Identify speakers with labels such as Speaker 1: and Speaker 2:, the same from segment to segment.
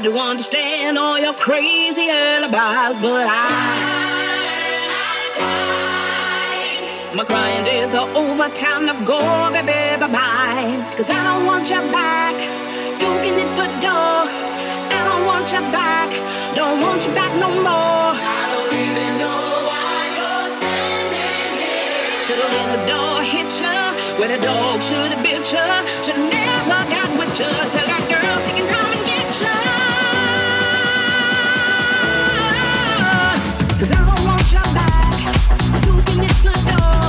Speaker 1: Tried to understand all your crazy alibis, but I. My crying days are over, time to go, baby, bye bye. Cause I don't want you back. You can hit the door. I don't want you back. Don't want you back no more. I don't even know why you're standing here. Should've let the door hit you. When a dog should have bit you, should never got with you. Tell that girl she can come and. Cause I don't want you back. You can hit the door.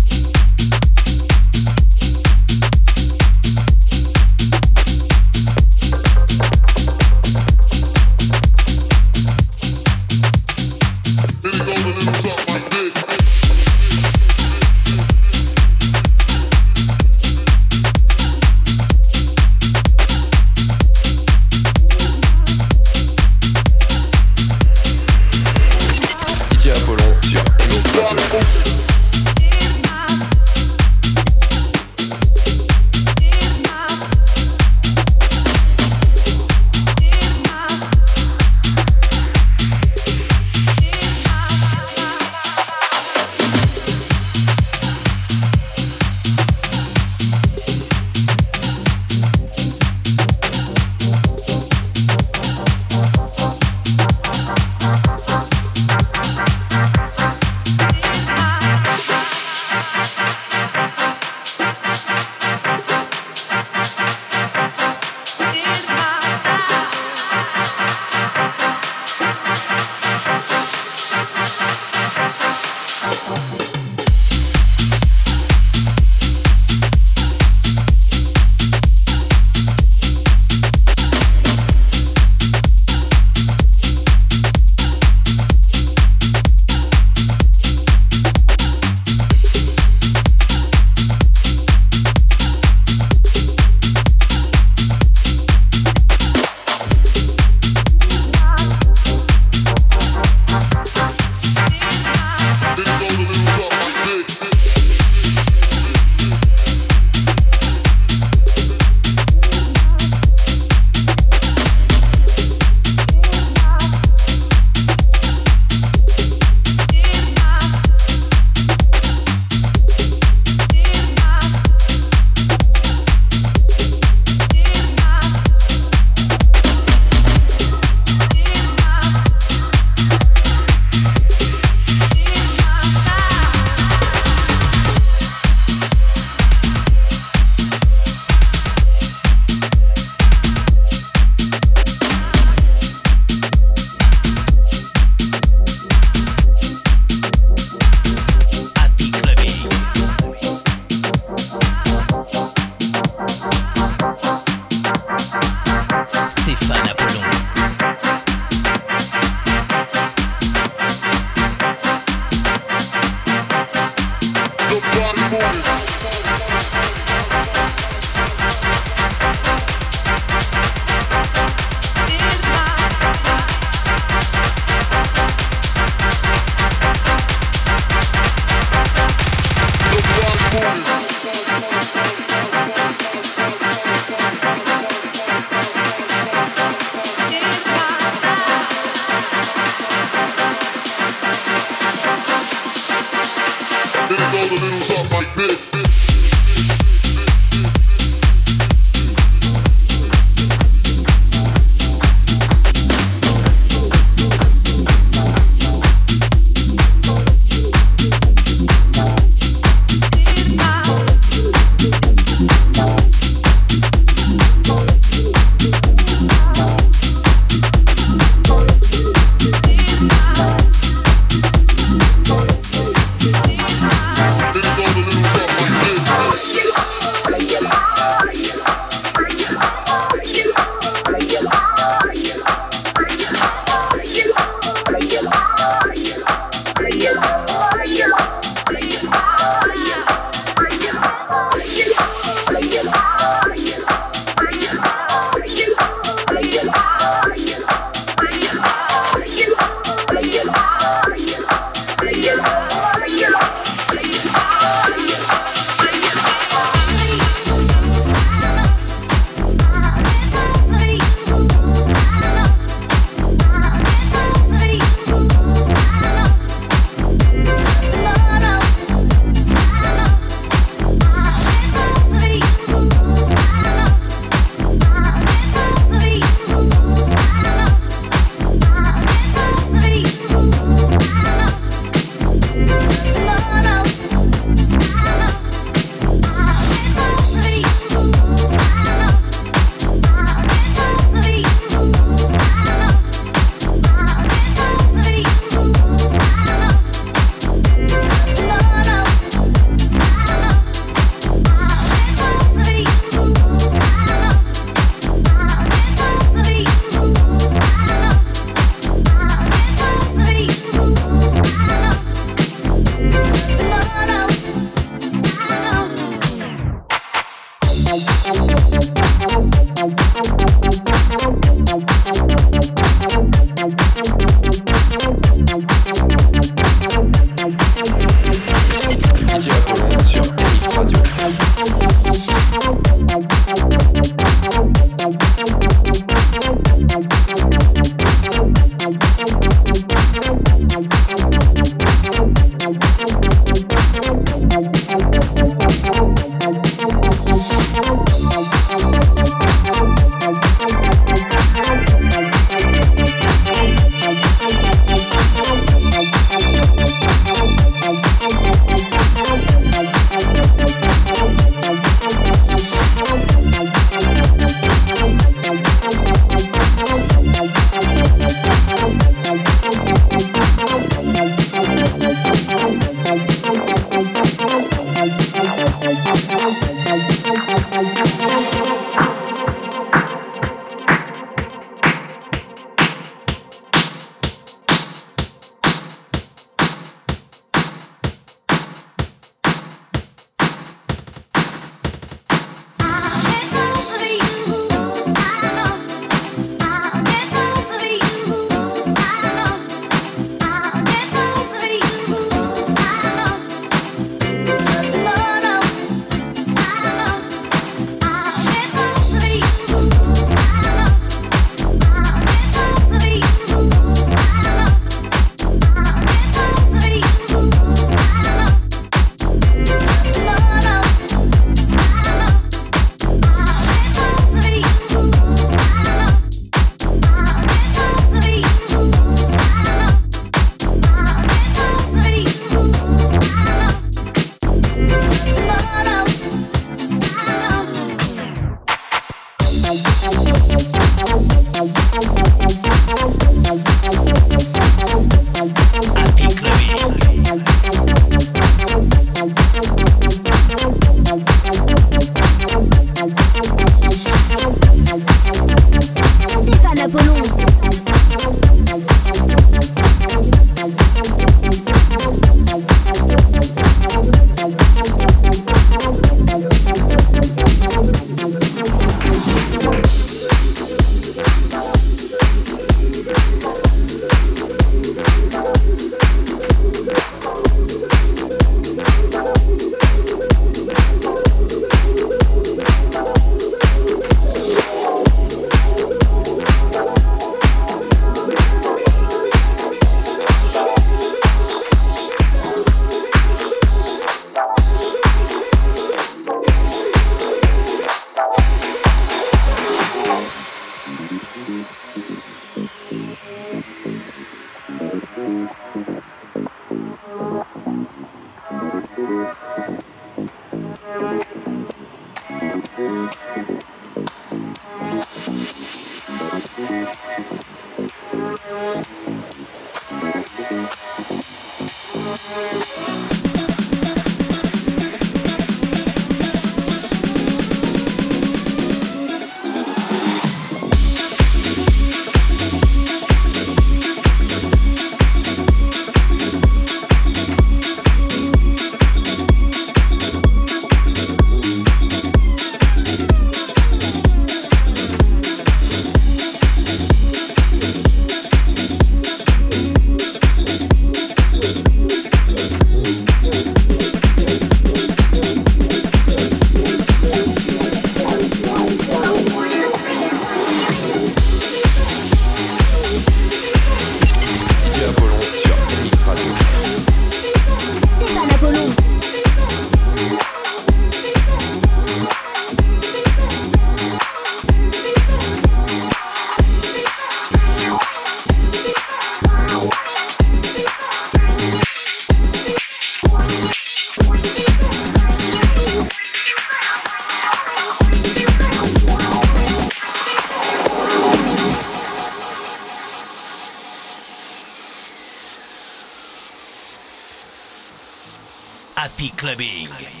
Speaker 2: People always